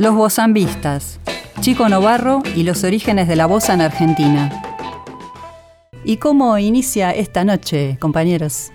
Los bozambistas, Chico Novarro y los orígenes de la bossa en Argentina. ¿Y cómo inicia esta noche, compañeros?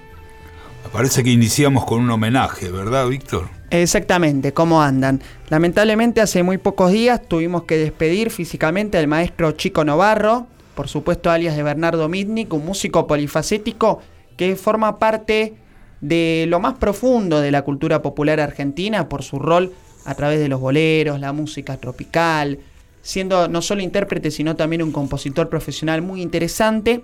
Parece que iniciamos con un homenaje, ¿verdad, Víctor? Exactamente, ¿cómo andan? Lamentablemente hace muy pocos días tuvimos que despedir físicamente al maestro Chico Novarro, por supuesto alias de Bernardo Mitnick, un músico polifacético que forma parte de lo más profundo de la cultura popular argentina por su rol a través de los boleros, la música tropical, siendo no solo intérprete, sino también un compositor profesional muy interesante,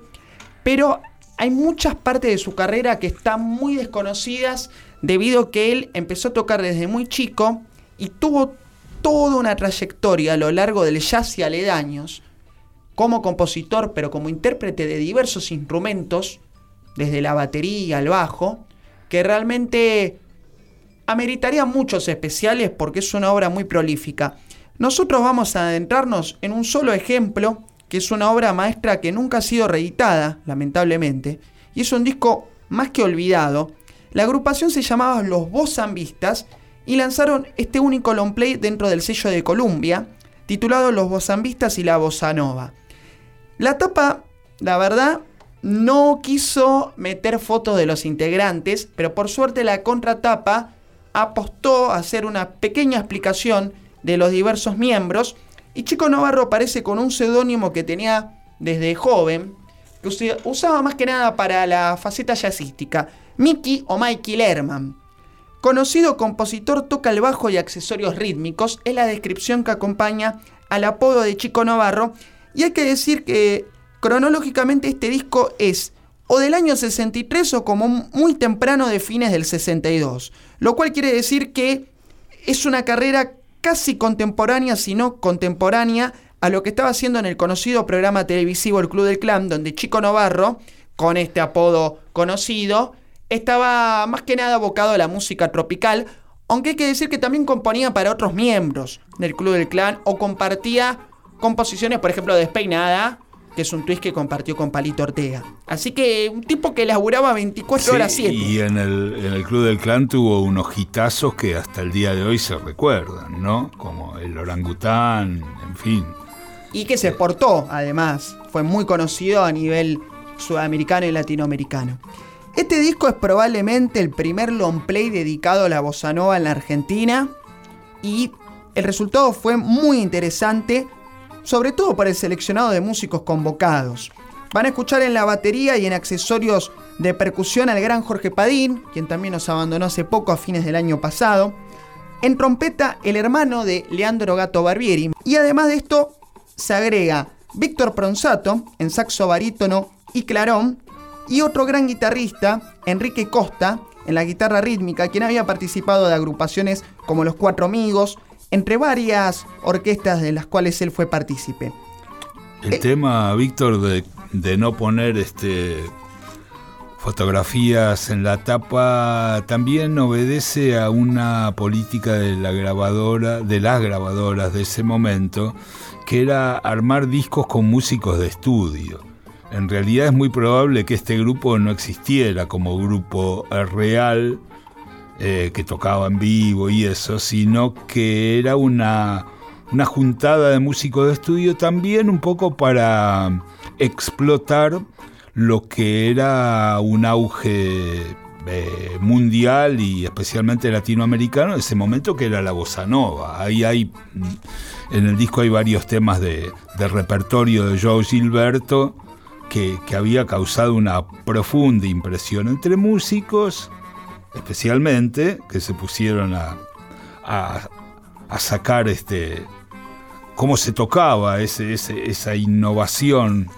pero hay muchas partes de su carrera que están muy desconocidas debido a que él empezó a tocar desde muy chico y tuvo toda una trayectoria a lo largo del jazz y aledaños, como compositor, pero como intérprete de diversos instrumentos, desde la batería al bajo, que realmente ameritaría muchos especiales porque es una obra muy prolífica. Nosotros vamos a adentrarnos en un solo ejemplo, que es una obra maestra que nunca ha sido reeditada, lamentablemente, y es un disco más que olvidado. La agrupación se llamaba Los Bozambistas y lanzaron este único long play dentro del sello de Columbia, titulado Los Bozambistas y la Bossa Nova. La tapa, la verdad, no quiso meter fotos de los integrantes, pero por suerte la contratapa apostó a hacer una pequeña explicación de los diversos miembros y Chico Navarro aparece con un seudónimo que tenía desde joven, que usaba más que nada para la faceta jazzística, Mickey o Mikey Lerman. Conocido compositor, toca el bajo y accesorios rítmicos, es la descripción que acompaña al apodo de Chico Navarro, y hay que decir que cronológicamente este disco es o del año 63 o como muy temprano de fines del 62, lo cual quiere decir que es una carrera casi contemporánea, si no contemporánea, a lo que estaba haciendo en el conocido programa televisivo El Club del Clan, donde Chico Novarro, con este apodo conocido, estaba más que nada abocado a la música tropical, aunque hay que decir que también componía para otros miembros del Club del Clan o compartía composiciones, por ejemplo, Despeinada, que es un twist que compartió con Palito Ortega. Así que un tipo que laburaba 24 horas 7. Y en el, en el Club del Clan tuvo unos hitazos que hasta el día de hoy se recuerdan, ¿no? Como el orangután, en fin. Y que se exportó, además. Fue muy conocido a nivel sudamericano y latinoamericano. Este disco es probablemente el primer long play dedicado a la bossa nova en la Argentina y el resultado fue muy interesante sobre todo para el seleccionado de músicos convocados. Van a escuchar en la batería y en accesorios de percusión al gran Jorge Padín, quien también nos abandonó hace poco a fines del año pasado. En trompeta, el hermano de Leandro Gato Barbieri. Y además de esto, se agrega Víctor Pronsato en saxo barítono y clarón. Y otro gran guitarrista, Enrique Costa, en la guitarra rítmica, quien había participado de agrupaciones como Los Cuatro Amigos, entre varias orquestas de las cuales él fue partícipe. El tema, Víctor, de, no poner este, fotografías en la tapa también obedece a una política de la grabadora, de las grabadoras de ese momento, que era armar discos con músicos de estudio. En realidad es muy probable que este grupo no existiera como grupo real eh, que tocaba en vivo y eso, sino que era una, una juntada de músicos de estudio también un poco para explotar lo que era un auge eh, mundial y especialmente latinoamericano en ese momento que era la bossa nova. Ahí hay, en el disco hay varios temas de, repertorio de Joe Gilberto que, que había causado una profunda impresión entre músicos especialmente, que se pusieron a, a, sacar este, cómo se tocaba ese, esa innovación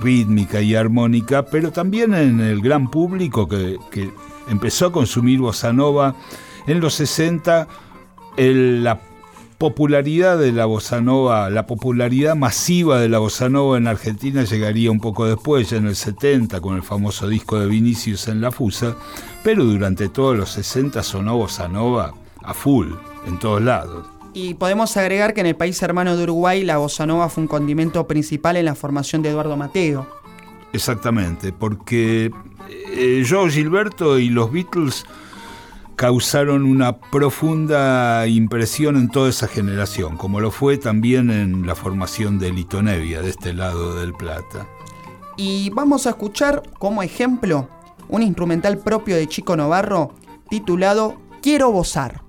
rítmica y armónica, pero también en el gran público que, empezó a consumir bossa nova en los 60, la popularidad de la bossa nova, la popularidad masiva de la bossa nova en Argentina llegaría un poco después, ya en el 70, con el famoso disco de Vinicius en La Fusa, pero durante todos los 60 sonó bossa nova a full, en todos lados. Y podemos agregar que en el país hermano de Uruguay la bossa nova fue un condimento principal en la formación de Eduardo Mateo. Exactamente, porque eh, Joe Gilberto y los Beatles causaron una profunda impresión en toda esa generación, como lo fue también en la formación de Litonevia, de este lado del Plata. Y vamos a escuchar como ejemplo un instrumental propio de Chico Novarro titulado Quiero Bozar.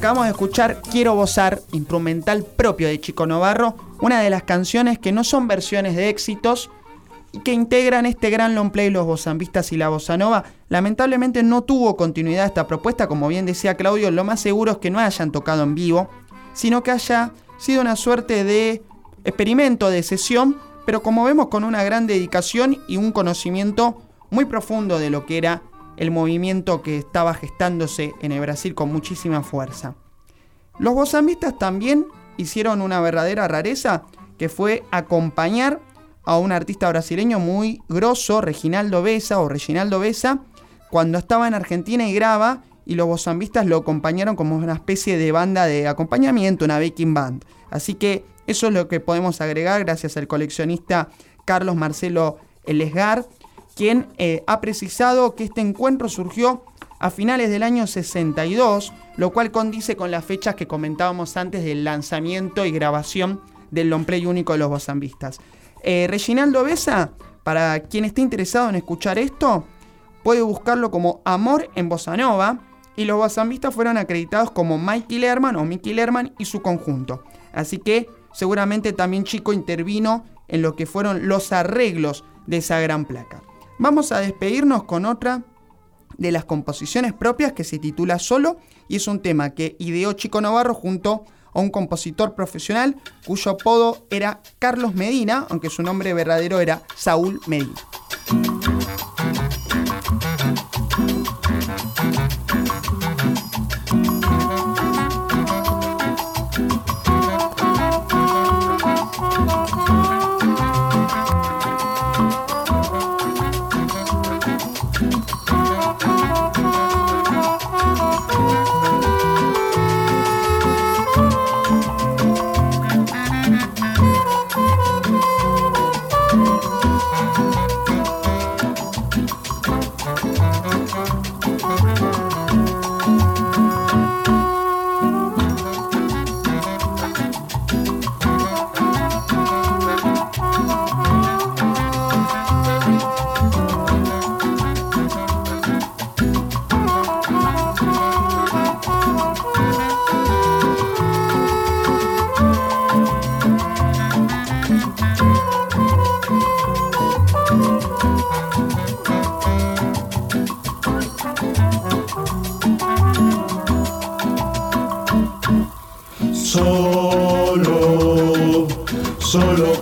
Acabamos de escuchar Quiero Bozar, instrumental propio de Chico Novarro, una de las canciones que no son versiones de éxitos y que integran este gran long play Los Bozambistas y la Bossa Nova. Lamentablemente no tuvo continuidad esta propuesta, como bien decía Claudio, lo más seguro es que no hayan tocado en vivo, sino que haya sido una suerte de experimento de sesión, pero como vemos con una gran dedicación y un conocimiento muy profundo de lo que era el movimiento que estaba gestándose en el Brasil con muchísima fuerza. Los bozambistas también hicieron una verdadera rareza que fue acompañar a un artista brasileño muy grosso, Reginaldo Besa o Reginaldo Besa, cuando estaba en Argentina y graba y los bozambistas lo acompañaron como una especie de banda de acompañamiento, una backing band. Así que eso es lo que podemos agregar gracias al coleccionista Carlos Marcelo Elesgar quien eh, ha precisado que este encuentro surgió a finales del año 62, lo cual condice con las fechas que comentábamos antes del lanzamiento y grabación del long play único de los bozambistas. Eh, Reginaldo Besa, para quien esté interesado en escuchar esto, puede buscarlo como Amor en Bossa Nova, y los bozambistas fueron acreditados como Mikey Lerman o Mickey Lerman y su conjunto. Así que seguramente también Chico intervino en lo que fueron los arreglos de esa gran placa. Vamos a despedirnos con otra de las composiciones propias que se titula Solo y es un tema que ideó Chico Navarro junto a un compositor profesional cuyo apodo era Carlos Medina, aunque su nombre verdadero era Saúl Medina.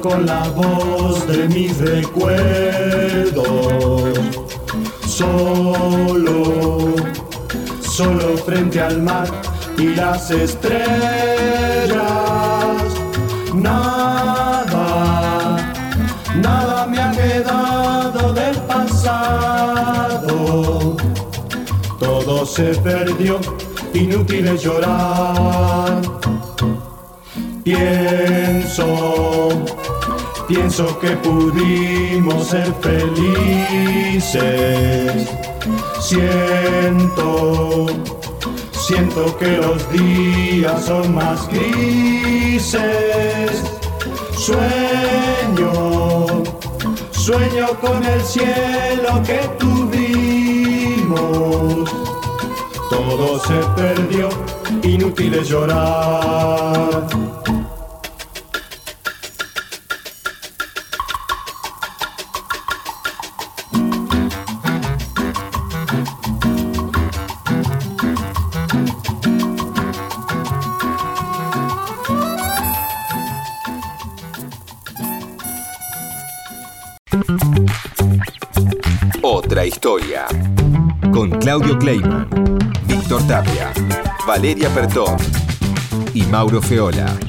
Con la voz de mis recuerdos. solo, solo frente al mar y las estrellas. Nada, nada me ha quedado del pasado. Todo se perdió, inútil es llorar. Pienso, pienso que pudimos ser felices. Siento, siento que los días son más grises. Sueño, sueño con el cielo que tuvimos. Todo se perdió, inútil es llorar. Otra historia. Con Claudio Kleiman, Víctor Tapia, Valeria Pertón y Mauro Feola.